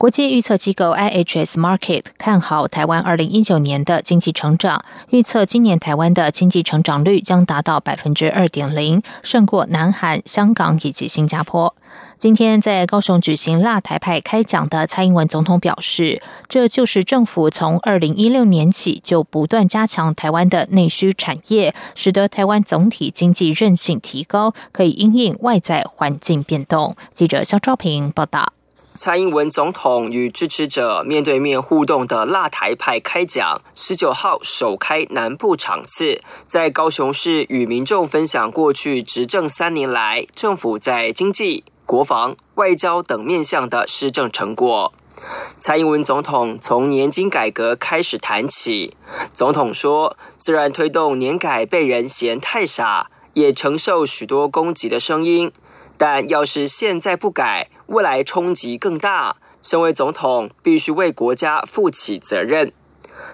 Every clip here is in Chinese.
国际预测机构 IHS Market 看好台湾二零一九年的经济成长，预测今年台湾的经济成长率将达到百分之二点零，胜过南韩、香港以及新加坡。今天在高雄举行辣台派开讲的蔡英文总统表示，这就是政府从二零一六年起就不断加强台湾的内需产业，使得台湾总体经济韧性提高，可以因应外在环境变动。记者肖昭平报道。蔡英文总统与支持者面对面互动的辣台派开讲，十九号首开南部场次，在高雄市与民众分享过去执政三年来政府在经济、国防、外交等面向的施政成果。蔡英文总统从年金改革开始谈起，总统说：“虽然推动年改被人嫌太傻，也承受许多攻击的声音，但要是现在不改。”未来冲击更大，身为总统必须为国家负起责任。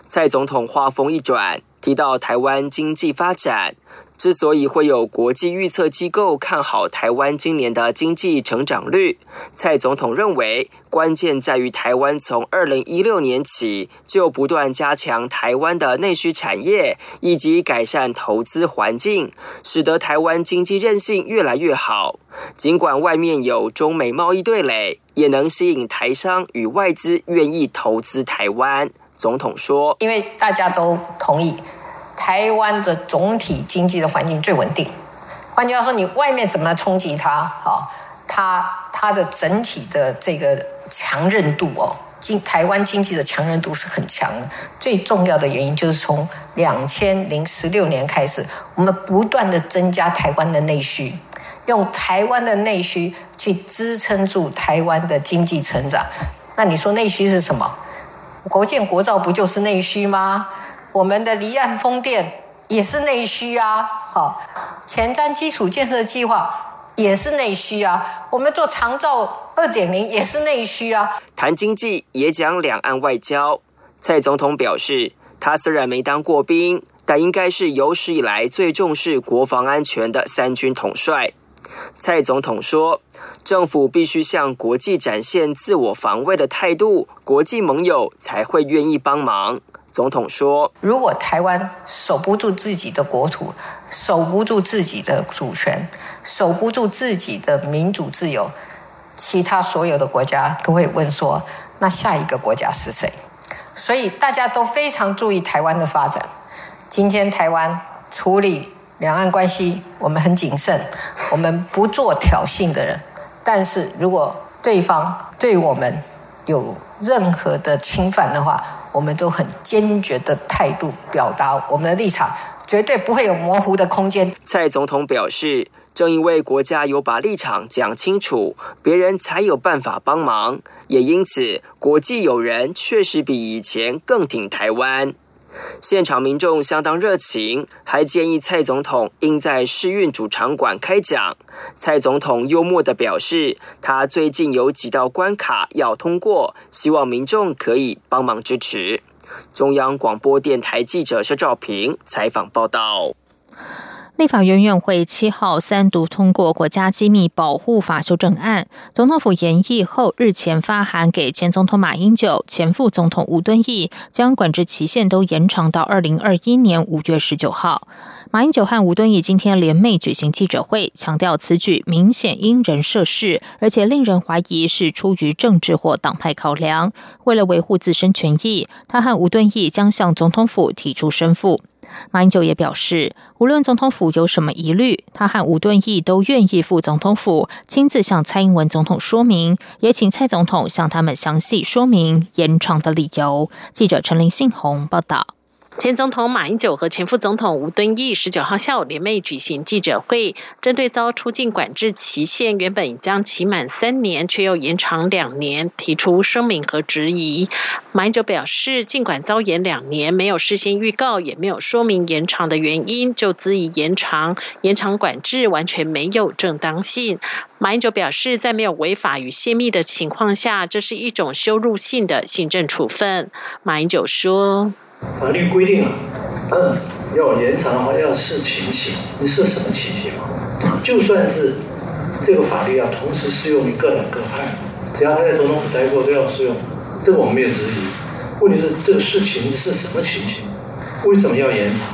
蔡总统话锋一转，提到台湾经济发展。之所以会有国际预测机构看好台湾今年的经济成长率，蔡总统认为关键在于台湾从二零一六年起就不断加强台湾的内需产业，以及改善投资环境，使得台湾经济韧性越来越好。尽管外面有中美贸易对垒，也能吸引台商与外资愿意投资台湾。总统说：“因为大家都同意。”台湾的总体经济的环境最稳定，换句话说，你外面怎么冲击它？好，它它的整体的这个强韧度哦，经台湾经济的强韧度是很强的。最重要的原因就是从两千零十六年开始，我们不断的增加台湾的内需，用台湾的内需去支撑住台湾的经济成长。那你说内需是什么？国建国造不就是内需吗？我们的离岸风电也是内需啊，好，前瞻基础建设计划也是内需啊，我们做长照二点零也是内需啊。谈经济也讲两岸外交，蔡总统表示，他虽然没当过兵，但应该是有史以来最重视国防安全的三军统帅。蔡总统说，政府必须向国际展现自我防卫的态度，国际盟友才会愿意帮忙。总统说：“如果台湾守不住自己的国土，守不住自己的主权，守不住自己的民主自由，其他所有的国家都会问说：那下一个国家是谁？所以大家都非常注意台湾的发展。今天台湾处理两岸关系，我们很谨慎，我们不做挑衅的人。但是如果对方对我们有任何的侵犯的话，我们都很坚决的态度表达我们的立场，绝对不会有模糊的空间。蔡总统表示，正因为国家有把立场讲清楚，别人才有办法帮忙，也因此国际友人确实比以前更挺台湾。现场民众相当热情，还建议蔡总统应在试运主场馆开讲。蔡总统幽默的表示，他最近有几道关卡要通过，希望民众可以帮忙支持。中央广播电台记者施兆平采访报道。立法院院会七号三读通过国家机密保护法修正案，总统府研议后日前发函给前总统马英九、前副总统吴敦义，将管制期限都延长到二零二一年五月十九号。马英九和吴敦义今天联袂举行记者会，强调此举明显因人设事，而且令人怀疑是出于政治或党派考量。为了维护自身权益，他和吴敦义将向总统府提出申复。马英九也表示，无论总统府有什么疑虑，他和吴敦义都愿意赴总统府亲自向蔡英文总统说明，也请蔡总统向他们详细说明延长的理由。记者陈林信宏报道。前总统马英九和前副总统吴敦义十九号下午联袂举行记者会，针对遭出境管制期限原本将期满三年，却又延长两年，提出声明和质疑。马英九表示，尽管遭延两年，没有事先预告，也没有说明延长的原因，就恣意延长，延长管制完全没有正当性。马英九表示，在没有违法与泄密的情况下，这是一种羞辱性的行政处分。马英九说。法律规定啊，嗯，要延长的话要视情形，你是什么情形嘛？就算是这个法律要同时适用于各党各派，只要他在总统府待过都要适用，这个我们没有质疑。问题是这个事情是什么情形？为什么要延长？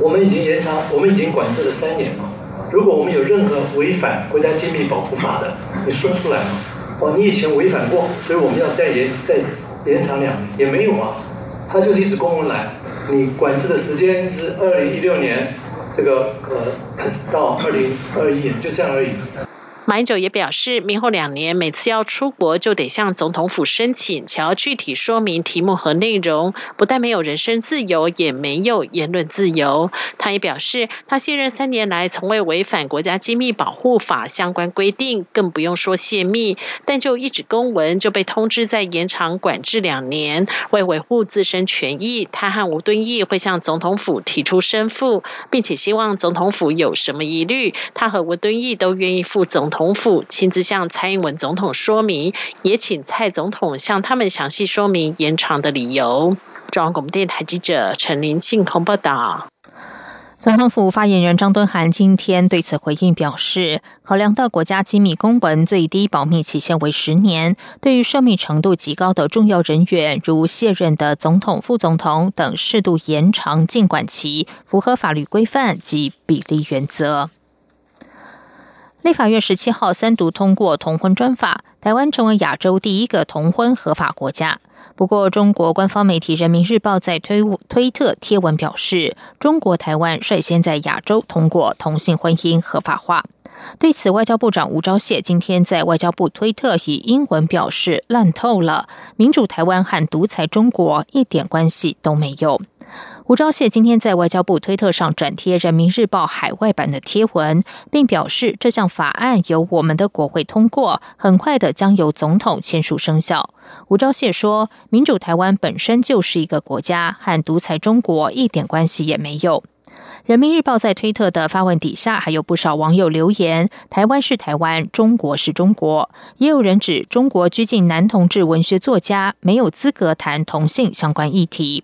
我们已经延长，我们已经管制了三年了。如果我们有任何违反国家机密保护法的，你说出来嘛？哦，你以前违反过，所以我们要再延再延长两年，也没有啊。他就是一只公文来，你管制的时间是二零一六年，这个呃到二零二一年，就这样而已。马英九也表示，明后两年每次要出国就得向总统府申请，且要具体说明题目和内容，不但没有人身自由，也没有言论自由。他也表示，他卸任三年来从未违反国家机密保护法相关规定，更不用说泄密，但就一纸公文就被通知在延长管制两年。为维护自身权益，他和吴敦义会向总统府提出申复，并且希望总统府有什么疑虑，他和吴敦义都愿意负总。统府亲自向蔡英文总统说明，也请蔡总统向他们详细说明延长的理由。中央广播电台记者陈林信空报道。总统府发言人张敦涵今天对此回应表示，考量到国家机密公文最低保密期限为十年，对于涉密程度极高的重要人员，如卸任的总统、副总统等，适度延长禁管期，符合法律规范及比例原则。立法院十七号三读通过同婚专法，台湾成为亚洲第一个同婚合法国家。不过，中国官方媒体《人民日报》在推推特贴文表示，中国台湾率先在亚洲通过同性婚姻合法化。对此，外交部长吴钊燮今天在外交部推特以英文表示：“烂透了，民主台湾和独裁中国一点关系都没有。”吴钊燮今天在外交部推特上转贴《人民日报》海外版的贴文，并表示这项法案由我们的国会通过，很快的将由总统签署生效。吴钊燮说：“民主台湾本身就是一个国家，和独裁中国一点关系也没有。”人民日报在推特的发文底下，还有不少网友留言：“台湾是台湾，中国是中国。”也有人指中国拘禁男同志文学作家，没有资格谈同性相关议题。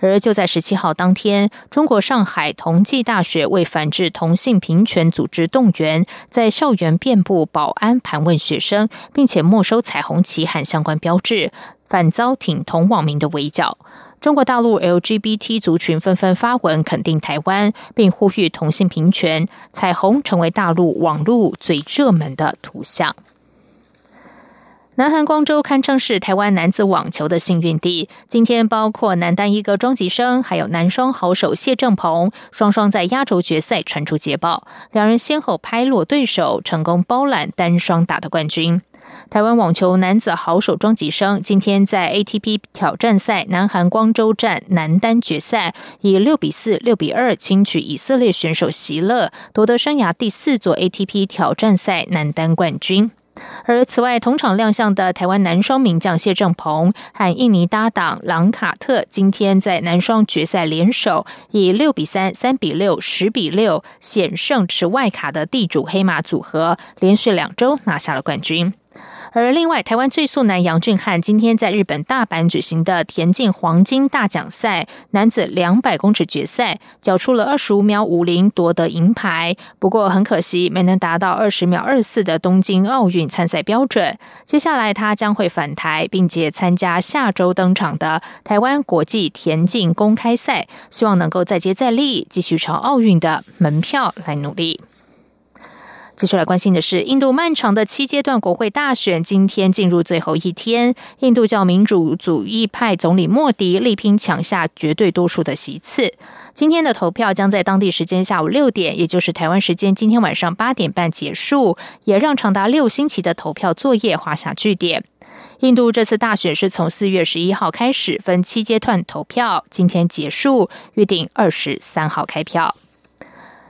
而就在十七号当天，中国上海同济大学为反制同性平权组织动员，在校园遍布保安盘问学生，并且没收彩虹旗和相关标志，反遭挺同网民的围剿。中国大陆 LGBT 族群纷纷发文肯定台湾，并呼吁同性平权，彩虹成为大陆网络最热门的图像。南韩光州堪称是台湾男子网球的幸运地，今天包括男单一哥庄吉生，还有男双好手谢正鹏，双双在压轴决赛传出捷报，两人先后拍落对手，成功包揽单双打的冠军。台湾网球男子好手庄吉生今天在 ATP 挑战赛南韩光州站男单决赛，以六比四、六比二轻取以色列选手席勒，夺得生涯第四座 ATP 挑战赛男单冠军。而此外，同场亮相的台湾男双名将谢正鹏和印尼搭档朗卡特，今天在男双决赛联手，以六比三、三比六、十比六险胜持外卡的地主黑马组合，连续两周拿下了冠军。而另外，台湾最速男杨俊翰今天在日本大阪举行的田径黄金大奖赛男子两百公尺决赛，缴出了二十五秒五零夺得银牌。不过很可惜，没能达到二十秒二四的东京奥运参赛标准。接下来他将会返台，并且参加下周登场的台湾国际田径公开赛，希望能够再接再厉，继续朝奥运的门票来努力。接下来关心的是，印度漫长的七阶段国会大选今天进入最后一天。印度教民主主义派总理莫迪力拼抢下绝对多数的席次。今天的投票将在当地时间下午六点，也就是台湾时间今天晚上八点半结束，也让长达六星期的投票作业画下句点。印度这次大选是从四月十一号开始分七阶段投票，今天结束，预定二十三号开票。